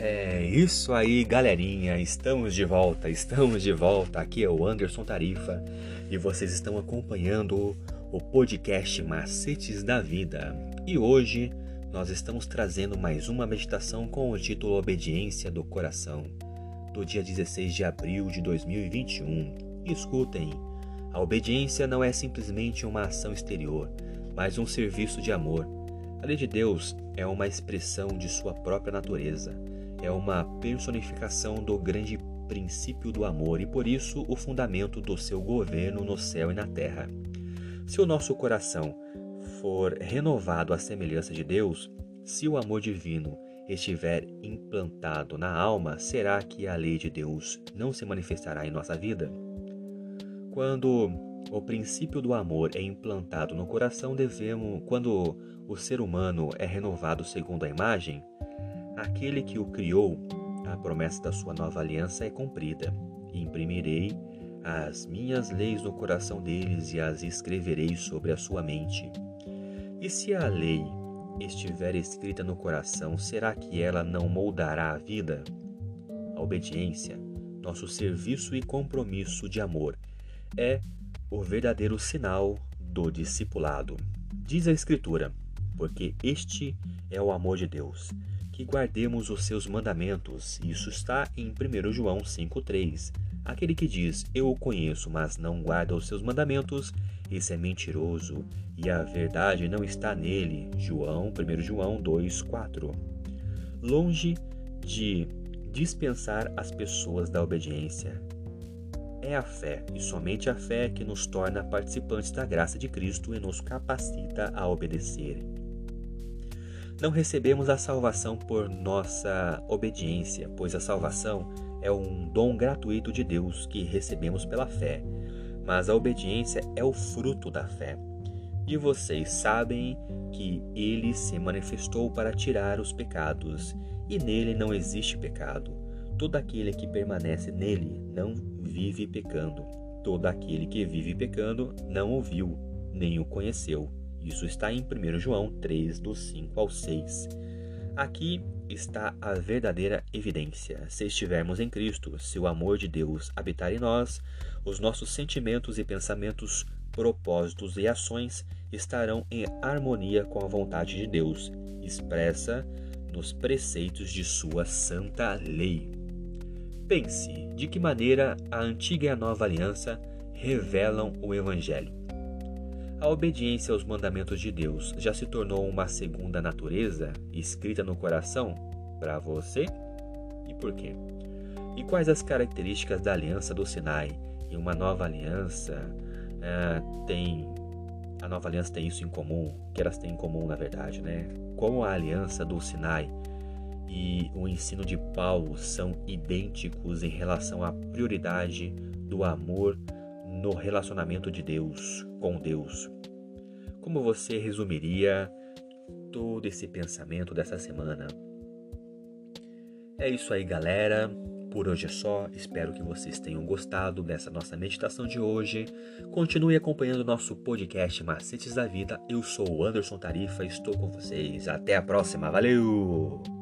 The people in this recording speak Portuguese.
É isso aí, galerinha. Estamos de volta, estamos de volta. Aqui é o Anderson Tarifa e vocês estão acompanhando o podcast Macetes da Vida. E hoje nós estamos trazendo mais uma meditação com o título Obediência do Coração, do dia 16 de abril de 2021. escutem, a obediência não é simplesmente uma ação exterior, mas um serviço de amor. A lei de Deus é uma expressão de sua própria natureza é uma personificação do grande princípio do amor e por isso o fundamento do seu governo no céu e na terra. Se o nosso coração for renovado à semelhança de Deus, se o amor divino estiver implantado na alma, será que a lei de Deus não se manifestará em nossa vida? Quando o princípio do amor é implantado no coração, devemos, quando o ser humano é renovado segundo a imagem, Aquele que o criou, a promessa da sua nova aliança é cumprida. Imprimirei as minhas leis no coração deles e as escreverei sobre a sua mente. E se a lei estiver escrita no coração, será que ela não moldará a vida? A obediência, nosso serviço e compromisso de amor, é o verdadeiro sinal do discipulado. Diz a Escritura, porque este é o amor de Deus que guardemos os seus mandamentos. Isso está em 1 João 5,3. Aquele que diz, Eu o conheço, mas não guarda os seus mandamentos, esse é mentiroso, e a verdade não está nele. João, 1 João 2,4. Longe de dispensar as pessoas da obediência. É a fé, e somente a fé, que nos torna participantes da graça de Cristo e nos capacita a obedecer. Não recebemos a salvação por nossa obediência, pois a salvação é um dom gratuito de Deus que recebemos pela fé, mas a obediência é o fruto da fé. E vocês sabem que ele se manifestou para tirar os pecados, e nele não existe pecado. Todo aquele que permanece nele não vive pecando. Todo aquele que vive pecando não o viu, nem o conheceu. Isso está em 1 João 3, do 5 ao 6. Aqui está a verdadeira evidência. Se estivermos em Cristo, se o amor de Deus habitar em nós, os nossos sentimentos e pensamentos, propósitos e ações estarão em harmonia com a vontade de Deus, expressa nos preceitos de sua santa lei. Pense de que maneira a antiga e a nova aliança revelam o Evangelho. A obediência aos mandamentos de Deus já se tornou uma segunda natureza escrita no coração para você? E por quê? E quais as características da aliança do Sinai? E uma nova aliança uh, tem. A nova aliança tem isso em comum, que elas têm em comum na verdade, né? Como a aliança do Sinai e o ensino de Paulo são idênticos em relação à prioridade do amor no relacionamento de Deus com Deus. Como você resumiria todo esse pensamento dessa semana? É isso aí, galera. Por hoje é só. Espero que vocês tenham gostado dessa nossa meditação de hoje. Continue acompanhando nosso podcast Macetes da Vida. Eu sou o Anderson Tarifa, estou com vocês. Até a próxima. Valeu!